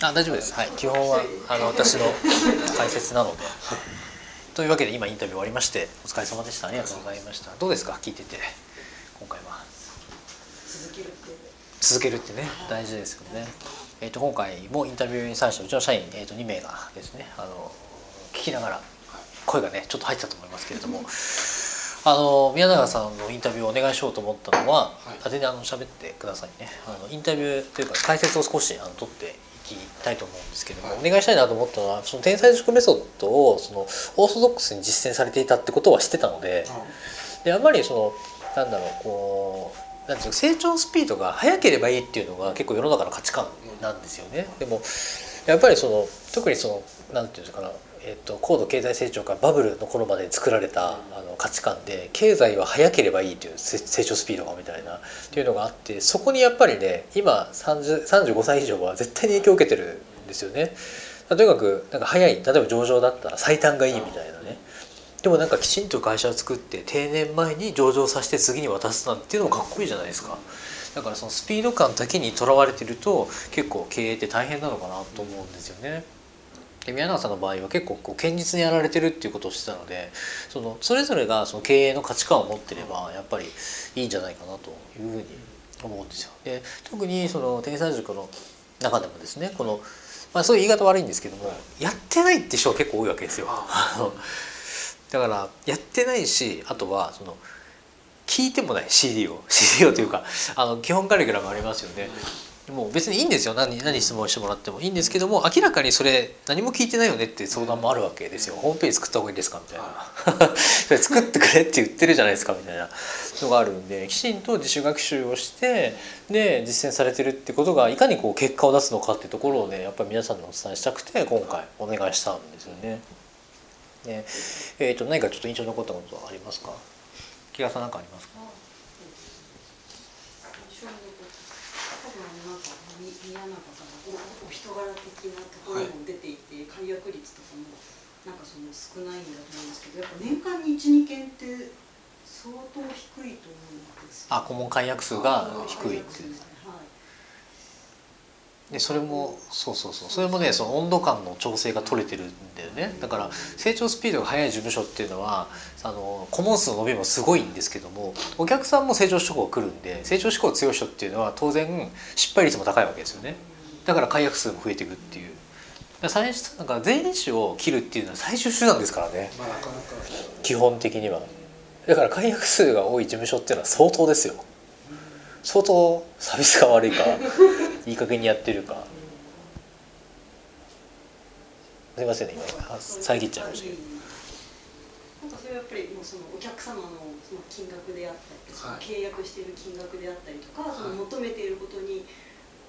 あ大丈夫です。はい。基本はあの私の解説なので。というわけで今インタビュー終わりましてお疲れ様でした。ありがとうございました。どうですか？聞いてて。今回は。続けるって続けるってね。大事ですよね。えー、と今回もインタビューに際してうちの社員、えー、と2名がですねあの聞きながら声がねちょっと入ってたと思いますけれども。あの宮永さんのインタビューをお願いしようと思ったのは、はい。あ全然あの喋ってくださいね。あのインタビューというか解説を少しあの取っていきたいと思うんですけれども、はいお願いしたいなと思ったのはその天才塾メソッドをそのオーソドックスに実践されていたってことは知ってたのででやっぱりそのなんだろうこうなんていうの成長スピードが速ければいいっていうのが結構世の中の価値観なんですよね。でもやっぱりその特にそのなんていうのかな、えっと高度経済成長からバブルの頃まで作られたあの価値観で経済は速ければいいという成長スピードがみたいなっていうのがあってそこにやっぱりね今30 35歳以上は絶対に影響を受けてるんですよね。とにかくなんか早い例えば上場だったら最短がいいみたいなね。でもなんかきちんと会社を作って定年前に上場させて次に渡すなんていうのもかっこいいじゃないですかだからそのスピード感だけにとらわれてると結構経営って大変なのかなと思うんですよねで宮永さんの場合は結構こう堅実にやられてるっていうことをしてたのでそのそれぞれがその経営の価値観を持ってればやっぱりいいんじゃないかなというふうに思うんですよで特にその天才塾の中でもですねこのまあそういう言い方悪いんですけどもやってないって人は結構多いわけですよ。だからやってないしあとはその聞いてもない CD を CD をというかあの基本カリキュラムありますよね。もう別にいいんですよ。何何質問してもらってもいいんですけども明らかにそれ何も聞いてないよねって相談もあるわけですよ。ホームページ作った方がいいですかみたいな。それ作ってくれって言ってるじゃないですかみたいな。のがあるんできちんと自主学習をしてで実践されてるってことがいかにこう結果を出すのかっていうところをねやっぱり皆さんにお伝えしたくて今回お願いしたんですよね。でえー、と何かちょっと印象に残ったことはありますか？木川さん何かありますか印象に残った多分なんかみ宮永さんのおお人柄的なところも出ていて、解約率とかもなんかその少ないんだと思うんですけどやっぱ年間に12件って相当低いと思うんですよあ顧問解約数が低いっていう。はい。でそれもそうそうそう。それもねその温度感の調整が取れてるんだよね。だから成長スピードが速い事務所っていうのはあの顧問数の伸びもすごいんですけどもお客さんも成長志向が来るんで成長志向強い人っていうのは当然失敗率も高いわけですよねだから解約数も増えていくっていう。最初なんか税理士を切るっていうのは最終手段ですからね。まあなかなか基本的には。だから解約数が多い事務所っていうのは相当ですよ。相当サービスが悪いか いい加減にやってるか。すいませんね今遮っちゃいましたけど。なんかそれはやっぱりもうそのお客様のその金額であったりとか、はい。契約している金額であったりとか、そのはい求めていることに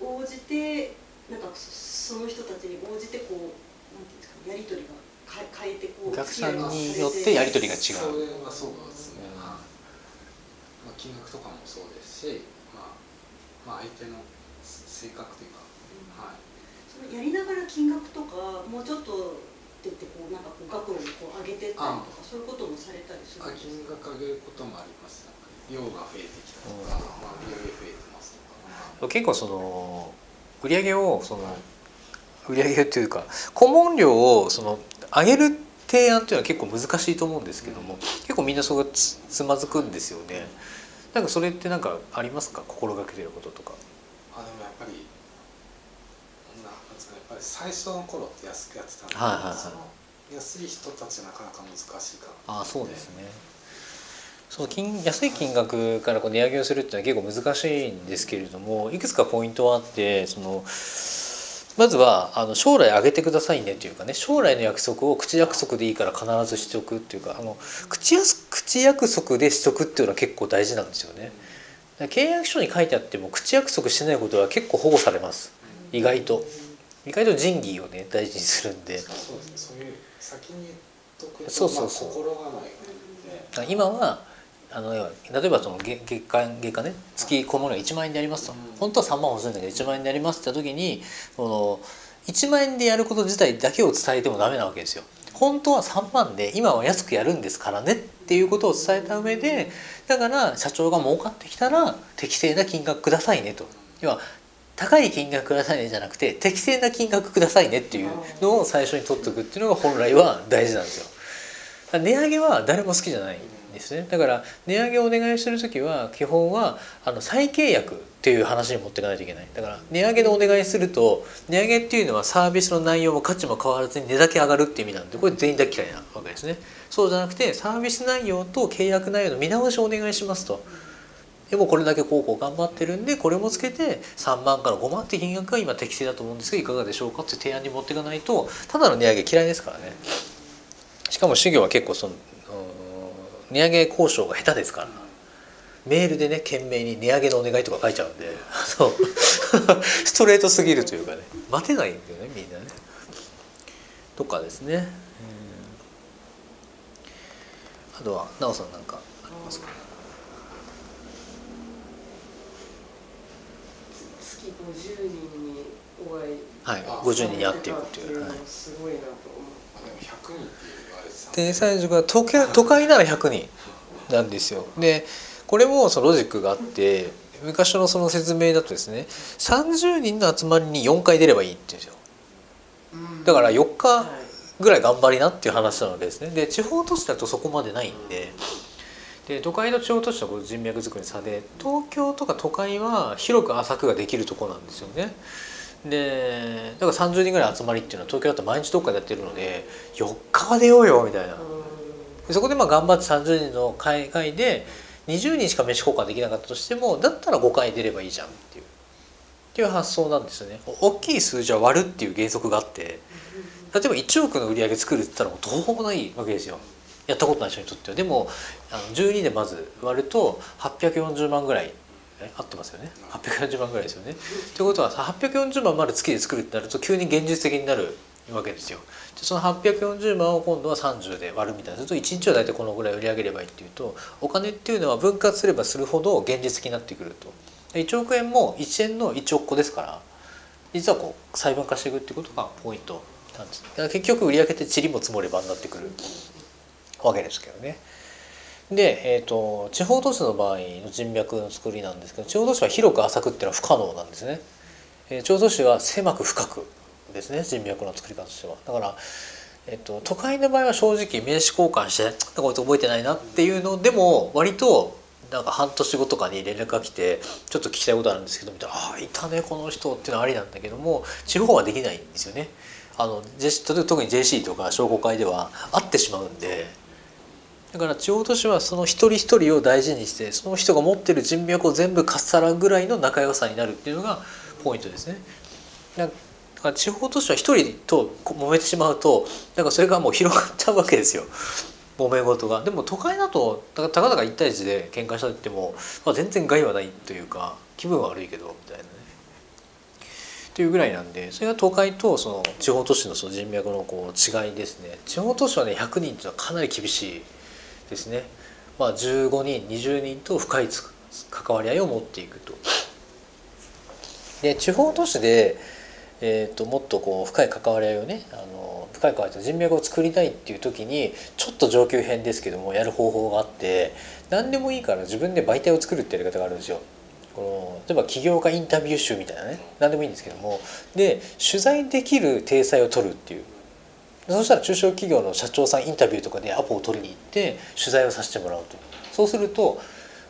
応じてなんかそその人たちに応じてこうなんていうんですかやり取りがか変えてこうお客さんによってやり取りが違そう。れはそうですね、うんはいまあ、金額とかもそうですし、まあ、まあ相手の性格というか、はい、そのやりながら金額とかもうちょっとって言ってこうなんかこう額をこう上げてったりとかそういうこともされたりするあんです金か額上げることもあります。量が増えてきたとか、まあ、売り上げ増えてますとか、結構その売り上げをその売り上げっていうか顧問料をその上げる提案っていうのは結構難しいと思うんですけども結構みんなそこがつつまずくんですよね。なんかそれってなんかありますか？心がけてることとか。あでもやっぱりなんなんですかねやっぱり最初の頃って安くやってたんで、はいはいはい。その安い人たちなかなか難しいかなああそうですねその金安い金額からこう値上げをするっていうのは結構難しいんですけれどもいくつかポイントはあってそのまずはあの将来上げてくださいねというかね将来の約束を口約束でいいから必ずしておくっていうかあの口やす口約束でしとくっていうのは結構大事なんですよね。契約書に書いてあっても口約束してないことは結構保護されます。意外と。意外と仁義をね大事にするんで。そうそういう先に言っとくとそう今はあの例えばその月月間月間ね月このものが1万円でやりますと、うん本当は3万欲しいんだけど1万円でやりますって時にその1万円でやること自体だけを伝えてもダメなわけですよ。本当は3万で今は安くやるんですからねっていうことを伝えた上でだから社長が儲かってきたら適正な金額くださいねと要は高い金額くださいねじゃなくて適正な金額くださいねっていうのを最初に取っておくっていうのが本来は大事なんですよ。値上げは誰も好きじゃないんですね。だから値上げをお願いする時は基本はあの再契約っていう話に持っていかないといけない。だから値上げでお願いすると値上げっていうのはサービスの内容も価値も変わらずに値だけ上がるっていう意味なんでこれ全員大嫌いなわけですね。そうじゃなくてサービス内容と契約内容の見直しをお願いしますと。でもこれだけこうこう頑張ってるんでこれもつけて3万から5万って金額が今適正だと思うんですけどいかがでしょうかって提案に持っていかないとただの値上げ嫌いですからね。しかも修行は結構その値上げ交渉が下手ですから。メールでね懸命に値上げのお願いとか書いちゃうんで。そう。ストレートすぎるというかね。待てないんだよねみんなね。とかですね、あとは奈緒さんなんかありますか？月50人にお会い。はい。あ50人に会っていくっていう、すごいなと思あでも100人って言われてた天才塾は都会都会なら100人なんですよ。でこれもそのロジックがあって昔のその説明だとですね30人の集まりに4回出ればいいって言うんですよ。うだから4は日いぐらい頑張りなっていう話なのでですね。で地方都市だとそこまでないんでで都会と地方都市の人脈作りの差で東京とか都会は広く浅くができるところなんですよねでだから30人ぐらい集まりっていうのは東京だと毎日どっかでやってるので4日は出ようよみたいな。でそこでまあ頑張って30人の会会で20人しか飯交換できなかったとしてもだったら5回出ればいいじゃんっていう。っていう発想なんですよね。大きい数字は割るっていう原則があって例えば1億の売り上げ作るって言ったらもうどうもないわけですよ。やったことない人にとっては。でもあの12でまず割ると840万ぐらい合ってますよね。840万ぐらいですよね。ということはさ840万まで月で作るってなると急に現実的になるわけですよ。でその840万を今度は30で割るみたいな。すると1日は大体このぐらい売り上げればいいっていうとお金っていうのは分割すればするほど現実的になってくると。1億円も1円の1億個ですから実はこう細分化していくっていうことがポイントなんです。だから結局売り上げって塵も積もればになってくるわけですけどね。で、えー、と地方都市の場合の人脈の作りなんですけど地方都市は広く浅くっていうのは不可能なんですね、えー地方都市は狭く深くですね人脈の作り方としてはだから、えー、と都会の場合は正直名刺交換して「なんかこいつ覚えてないな」っていうのでも割となんか半年後とかに連絡が来てちょっと聞きたいことあるんですけどみたいな「ああいたねこの人」っていうのはありなんだけども地方はできないんですよね。あの特に JC とか商工会では会ってしまうんでだから地方都市はその一人一人を大事にしてその人が持ってる人脈を全部かっさらうぐらいの仲良さになるっていうのがポイントですね。だから地方都市は一人と揉めてしまうとなんかそれがもう広がっちゃうわけですよ揉め事が。でも都会だとたかたか1対1で喧嘩したって言っても、まあ、全然害はないというか気分は悪いけどみたいなね。っていうぐらいなんでそれが都会とその地方都市のその人脈のこう違いですね。地方都市はね100人っていうのはかなり厳しいですね。まあ、15人20人と深い関わり合いを持っていくと。で地方都市で、えー、ともっとこう深い関わり合いをねあの深い関わりと人脈を作りたいっていう時にちょっと上級編ですけどもやる方法があって何でもいいから自分で媒体を作るってやり方があるんですよ。この例えば起業家インタビュー集みたいなね何でもいいんですけどもで取材できる体裁を取るっていうそしたら中小企業の社長さんインタビューとかでアポを取りに行って取材をさせてもらうとそうすると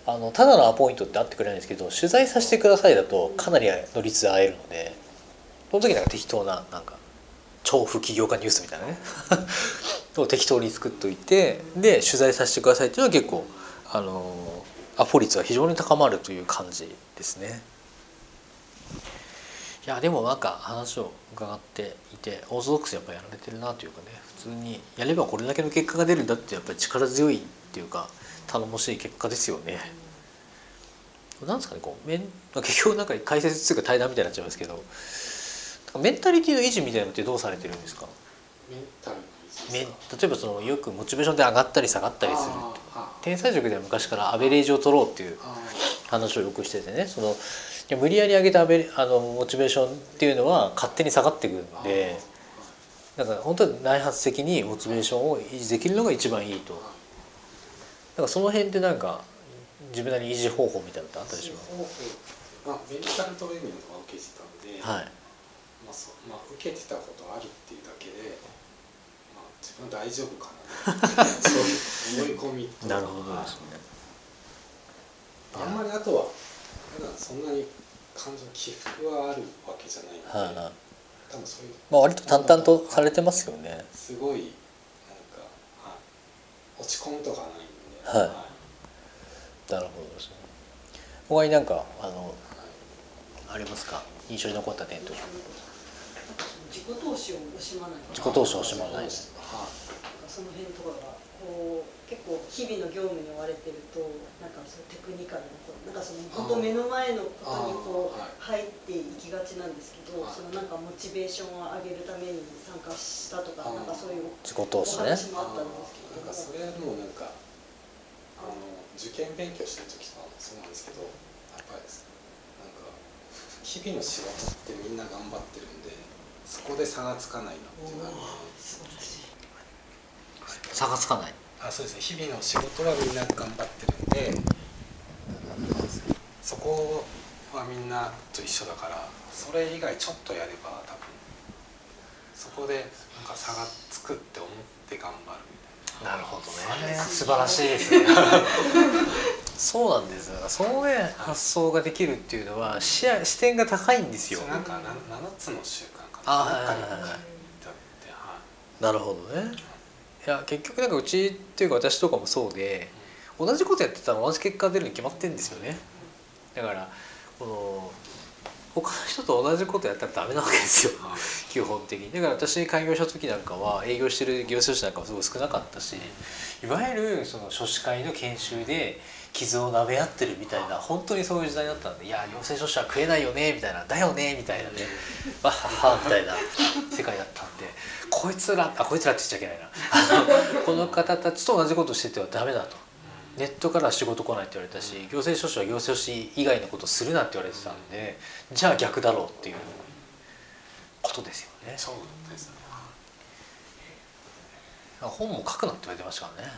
あのただのアポイントってあってくれないんですけど取材させてくださいだとかなりの率で会えるのでその時なんか適当ななんか調布起業家ニュースみたいなね を適当に作っといてで取材させてくださいっていうのは結構あのアポ率は非常に高まるという感じですね。いやでもなんか話を伺っていてオーソドックスやっぱやられてるなというかね普通にやればこれだけの結果が出るんだってやっぱり力強いっていうか頼もしい結果ですよね。なんですかねこう 結局なんか解説っていうか対談みたいになっちゃいますけどメンタリティの維持みたいなのってどうされてるんですか？例えばそのよくモチベーションで上がったり下がったりする天才塾では昔からアベレージを取ろうっていうあ話をよくしててねそのいや無理やり上げたあのモチベーションっていうのは勝手に下がってくるんーでだから本当に内発的にモチベーションを維持できるのが一番いいと。だからその辺ってなんか自分なりに維持方法みたいなのってあったりします？まあ、メディカルトレーニングは受けてたんで、はい。まあそまあ、受けてたことあるっていうだけで、まあ、自分は大丈夫かな そういう思い込みとなるほどですね。あんまりあとは普段そんなに感情起伏はあるわけじゃないので、はいはい。多分そういう、まあ割と淡々とされてますよね。すごいなんか、はい、落ち込むとかないんで、はい。なるほどですね。他になんかあのはいありますか？印象に残った点とか。自己投資を惜しまない自己投資を惜しまないですはい。その辺とかがこう結構日々の業務に追われてるとなんかそのテクニカルなことなんかその本当目の前のことにこうあ入っていきがちなんですけどはい。そのなんかモチベーションを上げるために参加したとかあなんかそういう自己投お話もあったんですけなんかそどれはもうなんかあの受験勉強してる時とかもそうなんですけどやっぱりなんか日々の仕事ってみんな頑張ってるんでそこで差がつかないなっていうらし。い差がつかない。あそうですね。日々の仕事はみんな頑張ってるんでそこはみんなと一緒だからそれ以外ちょっとやれば多分そこでなんか差がつくって思って頑張るみたいな。なるほどね。素晴らしいですね。そうなんですよ。そういう発想ができるっていうのは視野視点が高いんですよ。なんかな7つの習慣かあなはいはいははい。なるほどねいや結局なんかうちっていうか私とかもそうで同じことやってたら同じ結果が出るに決まってるんですよね。だからこの他の人と同じことやったらダメなわけですよ。はい。基本的に。だから私開業した時なんかは営業してる行政書士なんかもすごい少なかったしいわゆるその書士会の研修で傷を舐め合ってるみたいな本当にそういう時代だったんで「いや行政書士は食えないよね」みたいな「だよね」みたいなね「わっはっは」みたいな世界だったんでこいつらあこいつらって言っちゃいけないな。この方たちと同じことしててはダメだと。ネットから仕事来ないって言われたし行政書士は行政書士以外のことするなって言われてたんでじゃあ逆だろうっていうことですよね。そうですね。本も書くなって言われてましたからね。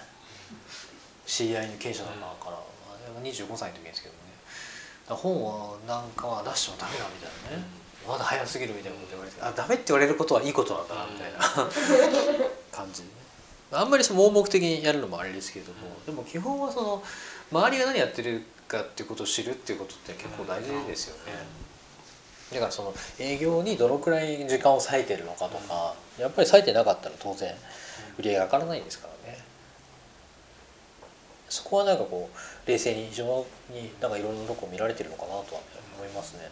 知り合いの経営者の中から、まあ、25歳の時ですけどね。本をなんかは出してもダメだみたいなねまだ早すぎるみたいなこと言われてあダメって言われることはいいことなんだなみたいな。感じでね。あんまりその盲目的にやるのもあれですけれどもでも基本はその周りが何やってるかっていうことを知るっていうことって結構大事ですよね。だからその営業にどのくらい時間を割いてるのかとかやっぱり割いてなかったら当然売り上げが上がらないんですからね。そこはなんかこう冷静に非常になんかいろんなとこ見られてるのかなとは、ね、思いますね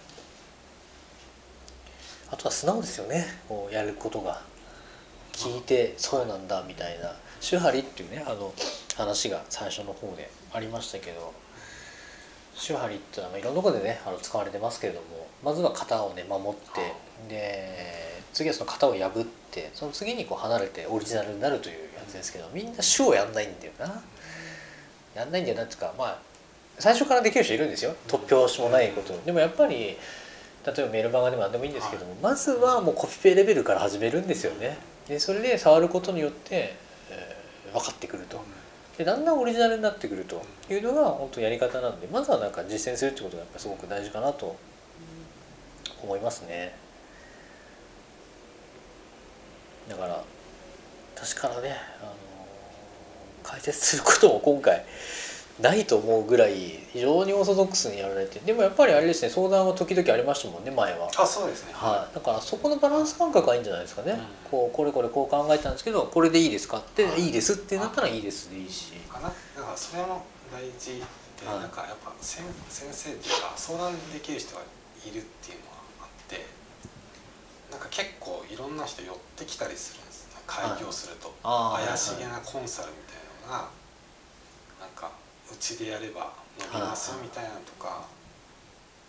あとは素直ですよね。こうやることが。聞いてそうなんだみたいな。手張りっていうねあの話が最初の方でありましたけど。手張りっていうのはいろんなところでねあの使われてますけれども。まずは型をね守って。で次はその型を破って。その次にこう離れてオリジナルになるというやつですけど。みんな手をやんないんだよな。やんないんだよなっていうかまあ最初からできる人いるんですよ。突拍子もないこと。でもやっぱり例えばメルマガでも何でもいいんですけどもまずはもうコピペレベルから始めるんですよね。でそれで触ることによって、えー分かってくると。でだんだんオリジナルになってくるというのが本当やり方なんでまずはなんか実践するってことがやっぱすごく大事かなと思いますね。だから確からね、あの解説することも今回ないと思うぐらい非常にオーソドックスにやられてでもやっぱりあれですね相談は時々ありましたもんね前は。あそうですね。はい、だからそこのバランス感覚がいいんじゃないですかね、うん。こうこれこれこう考えたんですけどこれでいいですか？って、い、いですってなったらいいですでいいし、かなだからそれも大事で、はいなんかやっぱ先先生っていうか相談できる人がいるっていうのはあってなんか結構いろんな人寄ってきたりするんですね。開業すると、あー怪しげなコンサルみたいなのがなんかうちでやれば伸びますみたいなのとか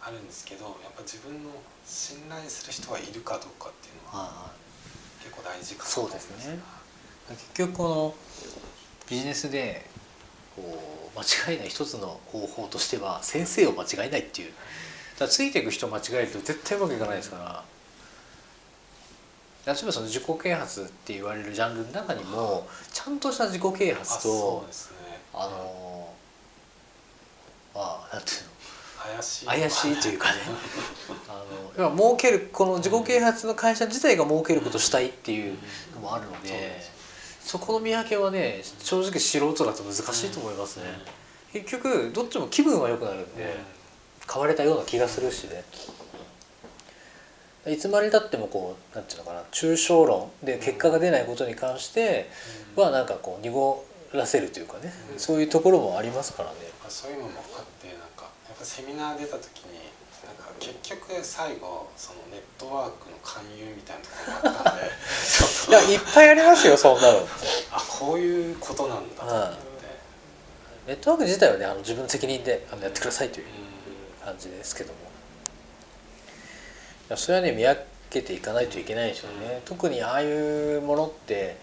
あるんですけどやっぱ自分の信頼する人がいるかどうかっていうのはは結構大事かなとそう思います。ですね。い、結局このビジネスでこう間違いない一つの方法としては先生を間違えないっていう。だついていく人を間違えると絶対うまくいかないですから。例えばその自己啓発って言われるジャンルの中にもちゃんとした自己啓あ発そとうですね。あのまあなんていうの？怪しい。怪しいというかね。あの要は儲けるこの自己啓発の会社自体が儲けることをしたいっていうのもあるので、そうです。そこの見分けはね正直素人だと難しいと思いますね、結局どっちも気分は良くなるんで、買われたような気がするしね。いつまでたってもこうなんていうのかな抽象論で結果が出ないことに関してはなんかこう濁らせるというかね、うんそういうところもありますからね。そういうのもあってなんかやっぱセミナー出た時になんか結局最後そのネットワークの勧誘みたいなところがあったんで いやいっぱいありますよそんなの。あこういうことなんだと思って、ネットワーク自体はねあの自分の責任であのやってくださいという感じですけども。いやそれはね見分けていかないといけないでしょうね、特にああいうものって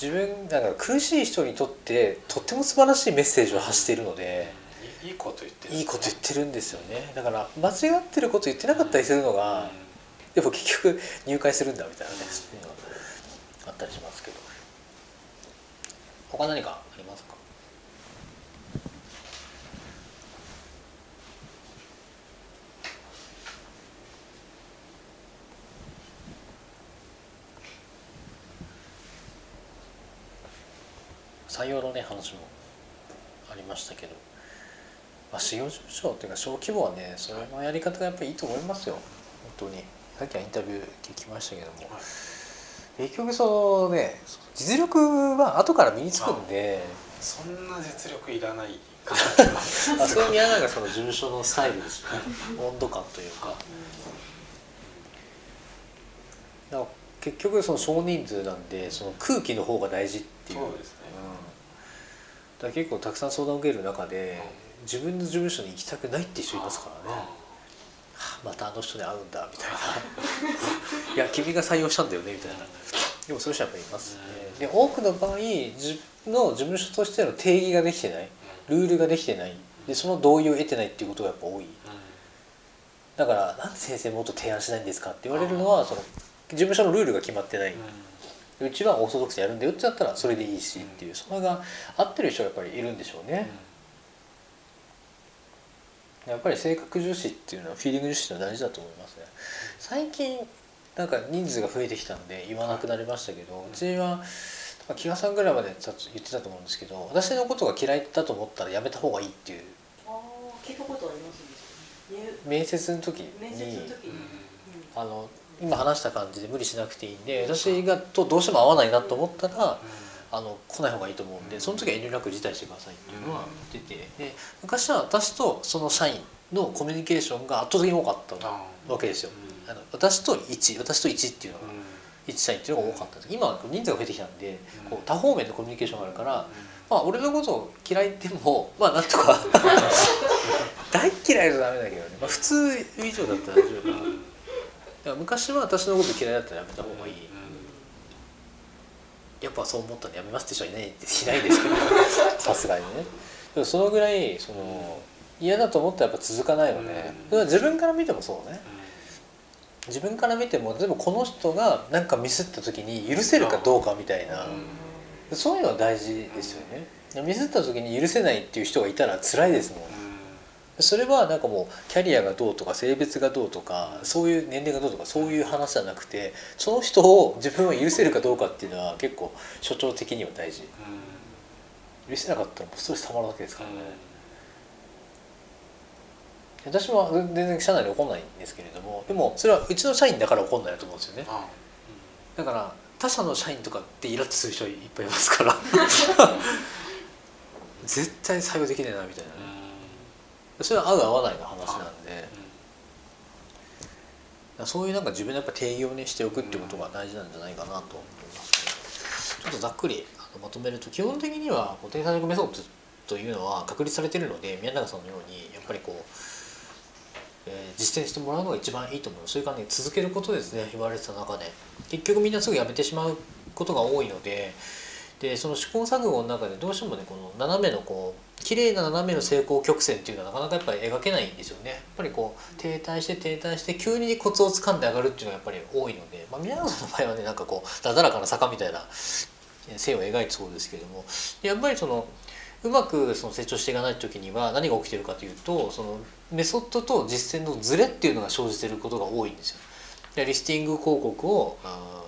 自分なんか苦しい人にとってとっても素晴らしいメッセージを発しているので、いいいこと言ってるいいこと言ってるんですよね。だから間違ってること言ってなかったりするのが、でも結局入会するんだみたいなねそういうのがあったりしますけど。他何かありますか？採用のね話もありましたけど、まあ、事業事務所っていうか小規模はねそれのやり方がやっぱりいいと思いますよ。本当に。さっきはインタビュー聞きましたけども、はい。結局そのね実力は後から身につくんで。そんな実力いらない そういう意味はなんかその事務所のスタイルですよね。温度感というか。結局その少人数なんでその空気の方が大事っていう。そうですね。うん、だから結構たくさん相談を受ける中で自分の事務所に行きたくないって人いますからね、はあまたあの人に会うんだみたいな。いや君が採用したんだよねみたいな。でもそういう人はやっぱりいます。ねで多くの場合自分の事務所としての定義ができてない。ルールができてない。でその同意を得てないっていうことがやっぱ多い。だから「なんで先生もっと提案しないんですか?」って言われるのはその事務所のルールが決まってない、うちはオーソドックスやるんだよってなったらそれでいいしっていうそれが合ってる人はやっぱりいるんでしょうね、やっぱり性格重視っていうのはフィーリング重視ってのは大事だと思いますね。最近なんか人数が増えてきたんで言わなくなりましたけどうちは木賀さんぐらいまで言ってたと思うんですけど私のことが嫌いだと思ったらやめた方がいいっていう聞いたことありますね。面接の時に面接の時に、あの今話した感じで無理しなくていいんで私がとどうしても合わないなと思ったらあの来ない方がいいと思うんでその時は遠慮なく辞退してくださいっていうのは言っててで昔は私とその社員のコミュニケーションが圧倒的に多かったわけですよ。あの私と1私と1っていうのが1社員っていうのが多かったんです。今は人数が増えてきたんでこう多方面でコミュニケーションがあるからまあ俺のことを嫌いでも まあなんとか 大嫌いじゃダメだけどね、まあ、普通以上だったら大丈夫かな。だから昔は私のこと嫌いだったらやめた方がいい。やっぱそう思ったんでやめますって人はいないいないですけど。さすがにね。でもそのぐらいその嫌だと思ったらやっぱ続かないので、それは自分から見てもそうね。自分から見ても例えばこの人が何かミスった時に許せるかどうかみたいな、そういうのは大事ですよね。ミスった時に許せないっていう人がいたら辛いですもんそれはなんかもうキャリアがどうとか性別がどうとかそういう年齢がどうとかそういう話じゃなくてその人を自分は許せるかどうかっていうのは結構所長的には大事。許せなかったらもうストレスたまるわけですから。ね私は全然社内で怒んないんですけれどもでもそれはうちの社員だから怒んないなと思うんですよね。だから他社の社員とかってイラッとする人いっぱいいますから。絶対採用できないなみたいな。ねそれは合う合わないの話なんで。そういうなんか自分でやっぱ定義をねしておくってことが大事なんじゃないかなと思いますね。ちょっとざっくりあのまとめると基本的には固定作メソッドというのは確立されているので宮永さんのようにやっぱりこう、えー実践してもらうのが一番いいと思う。それからね続けることですね言われてた中で結局みんなすぐやめてしまうことが多いのででその試行錯誤の中でどうしてもねこの斜めのこう綺麗な斜めの成功曲線っていうのはなかなかやっぱり描けないんですよねやっぱりこう停滞して停滞して急にコツをつかんで上がるっていうのがやっぱり多いので、まあ、宮永さんの場合はねなんかこうなだらかな坂みたいな線を描いてそうですけれどもやっぱりそのうまくその成長していかない時には何が起きてるかというとそのメソッドと実践のズレっていうのが生じてることが多いんですよ。でリスティング広告を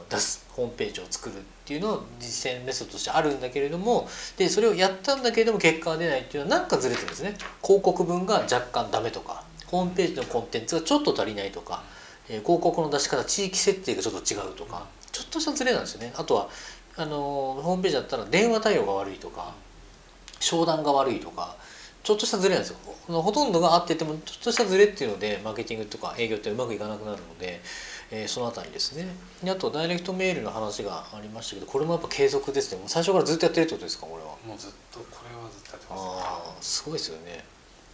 出すホームページを作るていうのは実践メソッドとしてあるんだけれどもでそれをやったんだけれども結果が出ないっていうのはなんかずれてるんですね。広告文が若干ダメとかホームページのコンテンツがちょっと足りないとか、えー、広告の出し方地域設定がちょっと違うとかちょっとしたズレなんですよね。あとはあのホームページだったら電話対応が悪いとか商談が悪いとかちょっとしたズレなんですよ。ほとんどが合っててもちょっとしたズレっていうのでマーケティングとか営業ってうまくいかなくなるので、えー、そのあたりですね。であとダイレクトメールの話がありましたけどこれもやっぱ継続ですね。最初からずっとやってるってことですかこれは。もうずっとこれはずっとやってます、ああすごいですよね。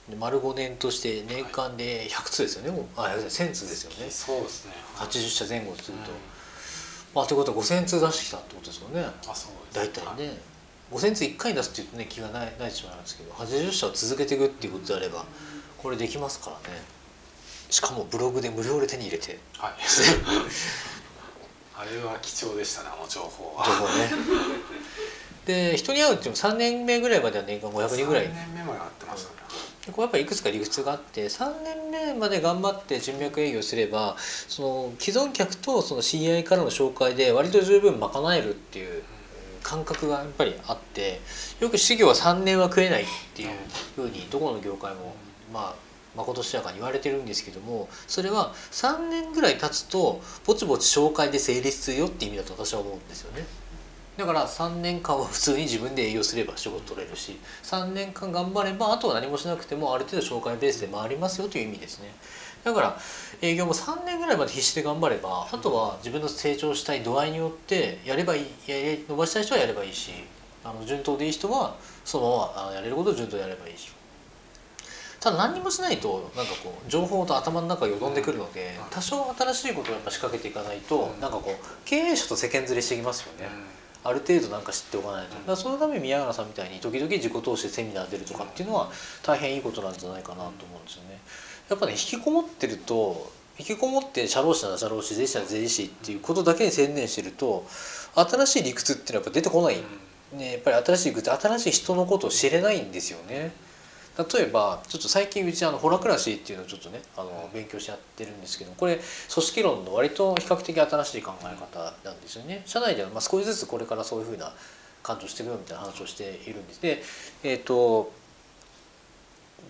で丸5年として年間で100通ですよね、はい、あ1000通ですよね。そうですね。80社前後すると、うん、まあということは5000通出してきたってことですよね。あそうです。大体ね、はい。5,000通1回出すっていうとね気がないないしまうんですけど80社を続けていくっていうことであればこれできますからねしかもブログで無料で手に入れて。はい。あれは貴重でしたねあの情報は。情報ね。で人に会うっていうのも3年目ぐらいまでは年間500人ぐらい。3年目まで会ってますよね。これやっぱりいくつか理屈があって3年目まで頑張って人脈営業すればその既存客とその知り合いからの紹介で割と十分賄えるっていう感覚がやっぱりあってよく事業は3年は食えないっていうふうにどこの業界もまあまことしやかに言われてるんですけどもそれは3年ぐらい経つとぼちぼち紹介で成立するよって意味だと私は思うんですよね。だから3年間は普通に自分で営業すれば仕事取れるし3年間頑張ればあとは何もしなくてもある程度紹介ベースで回りますよという意味ですね。だから営業も3年ぐらいまで必死で頑張ればあとは自分の成長したい度合いによってやればいい伸ばしたい人はやればいいしあの順当でいい人はそのままやれることを順当にやればいいしただ何にもしないとなんかこう情報と頭の中よどんでくるので多少新しいことをやっぱ仕掛けていかないとなんかこう経営者と世間連れしていきますよね。ある程度なんか知っておかないとだからそのために宮原さんみたいに時々自己投資でセミナー出るとかっていうのは大変いいことなんじゃないかなと思うんですよね。やっぱね引きこもってると引きこもって社労士なら社労士税理士なら税理士っていうことだけに専念してると新しい理屈っていうのはやっぱ出てこない、ね、やっぱり新しい理屈新しい人のことを知れないんですよね。例えばちょっと最近うちあのホラクラシーっていうのをちょっとねあの勉強してやってるんですけどこれ組織論の割と比較的新しい考え方なんですよね。社内ではまあ少しずつこれからそういうふうな感情していくよみたいな話をしているんです。でえっ、ー、と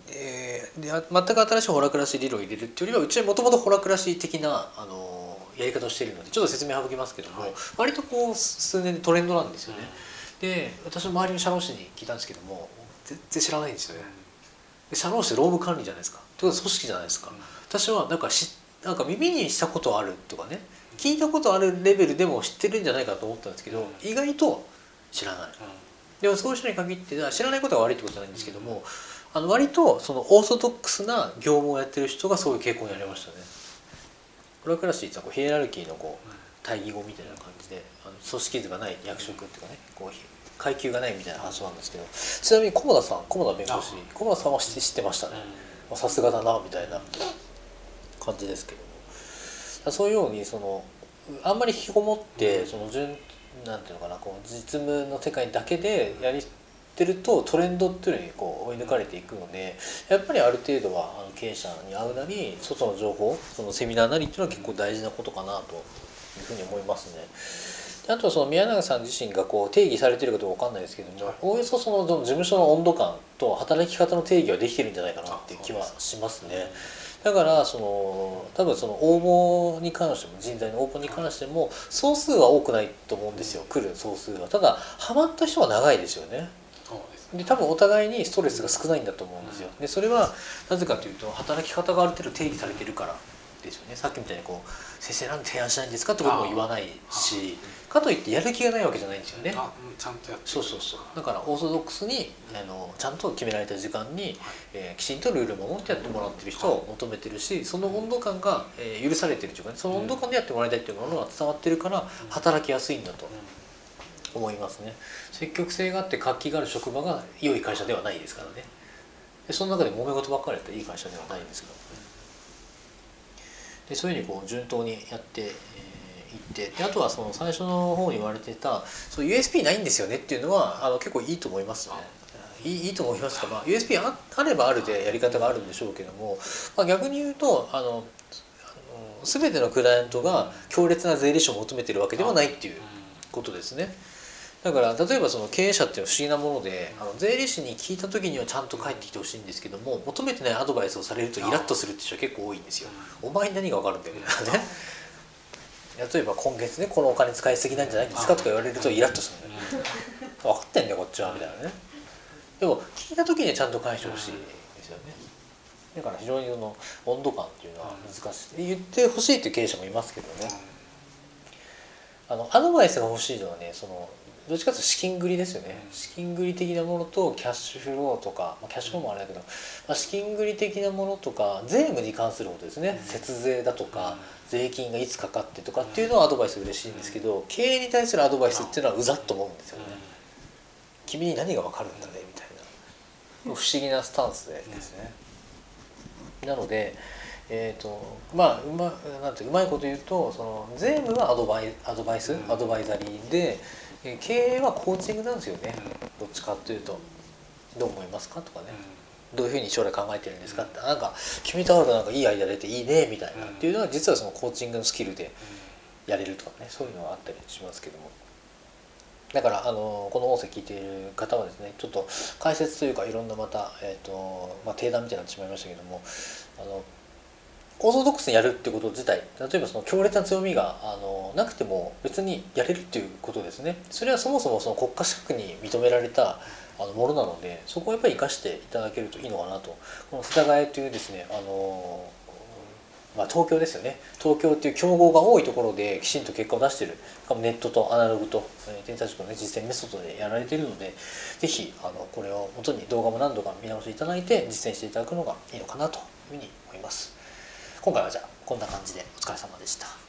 えー、で全く新しいホラクラシー理論を入れるっていうよりはうちはもともとホラクラシー的なあのやり方をしているのでちょっと説明省きますけども、はい、割とこう数年でトレンドなんですよね。うん、で私の周りの社労士に聞いたんですけども全然知らないんですよね。で社労士って労務管理じゃないですか。ということは組織じゃないですか。うん、私はなんかしなんか耳にしたことあるとかね聞いたことあるレベルでも知ってるんじゃないかと思ったんですけど、意外と知らない。でもそういう人に限って知らないことが悪いってことじゃないんですけども。あの割とそのオーソドックスな業務をやってる人がそういう傾向にありましたね。これからしいはこうヒエラルキーのこう対義語みたいな感じであの組織図がない役職っていうかねこう階級がないみたいな話なんですけどちなみに菰田さん菰田弁護士菰田さんは知ってましたね。さすがだなみたいな感じですけど。もそういうようにそのあんまり引きこもってその順なんていうのかなこう実務の世界だけでやりってるとトレンドっていうのにこう追い抜かれていくのでやっぱりある程度はあの経営者に会うなり外の情報そのセミナーなりっていうのは結構大事なことかなというふうに思いますね。あとその宮永さん自身がこう定義されてるかどうか分かんないですけどもおおよそその事務所の温度感と働き方の定義はできてるんじゃないかなっていう気はしますね。だからその多分その応募に関しても人材の応募に関しても総数は多くないと思うんですよ来る総数は。ただハマった人は長いですよね。で多分お互いにストレスが少ないんだと思うんですよ。でそれはなぜかというと働き方がある程度定義されてるからですよね。さっきみたいにこう「先生なんで提案しないんですか?」ってことも言わないしかといってやる気がないわけじゃないんですよね。ちゃんとやってそうそうそう。だからオーソドックスにあのちゃんと決められた時間に、えー、きちんとルールを守ってやってもらってる人を求めてるしその温度感が、えー、許されてるというかねその温度感でやってもらいたいっていうものが伝わってるから働きやすいんだと。思いますね。積極性があって活気がある職場が良い会社ではないですからね。でその中で揉め事ばっかりやったらいい会社ではないんですけどでそういうふうにこう順当にやってい、えー、ってであとはその最初の方に言われてたそう USP ないんですよねっていうのはあの結構いいと思いますねいいいいと思いますか、まあ、USB ああればあるでやり方があるんでしょうけども、まあ、逆に言うとあのあの全てのクライアントが強烈な税理士を求めてるわけではないっていうことですね。だから例えばその経営者っていうのは不思議なものであの税理士に聞いた時にはちゃんと帰ってきてほしいんですけども求めてないアドバイスをされるとイラッとするって人は結構多いんですよ。お前に何が分かるんだよみたいなね。例えば今月ねこのお金使いすぎなんじゃない？んですかとか言われるとイラッとするんだよ。分かってんだよこっちはみたいなね。でも聞いた時にはちゃんと返してほしいですよね。だから非常にその温度感っていうのは難しい言ってほしいっていう経営者もいますけどね。あのアドバイスが欲しいのはねそのどっちかというと資金繰りですよね。資金繰り的なものとキャッシュフローとか、まあ、キャッシュフローもあれだけど、まあ、資金繰り的なものとか税務に関することですね、節税だとか税金がいつかかってとかっていうのはアドバイス嬉しいんですけど経営に対するアドバイスっていうのはうざっと思うんですよね。君に何が分かるんだねみたいな。不思議なスタンスでですね。なのでえーとまあうまなんてうまいこと言うとその税務はアドバイアドバイスアドバイザリーでえー経営はコーチングなんですよね。どっちかっていうと。どう思いますかとかね。どういうふうに将来考えてるんですか。ってなんか君と会うとなんかいいアイデア出ていいねみたいな。っていうのは実はそのコーチングのスキルでやれるとかね。そういうのはあったりしますけども。だからあのこの音声聞いている方はですねちょっと解説というかいろんなまた、えーとまあ、定談みたいになってしまいましたけどもあのオーソドックスにやるってこと自体例えばその強烈な強みがあのなくても別にやれるっていうことですね。それはそもそもその国家資格に認められたあのものなのでそこをやっぱり生かしていただけるといいのかなと。この世田谷というですねあのまあ、東京ですよね。東京っていう競合が多いところできちんと結果を出してる。ネットとアナログと、えー、天才塾の、ね、実践メソッドでやられているのでぜひあのこれを元に動画も何度か見直していただいて実践していただくのがいいのかなというふうに思います。今回はじゃあこんな感じでお疲れ様でした。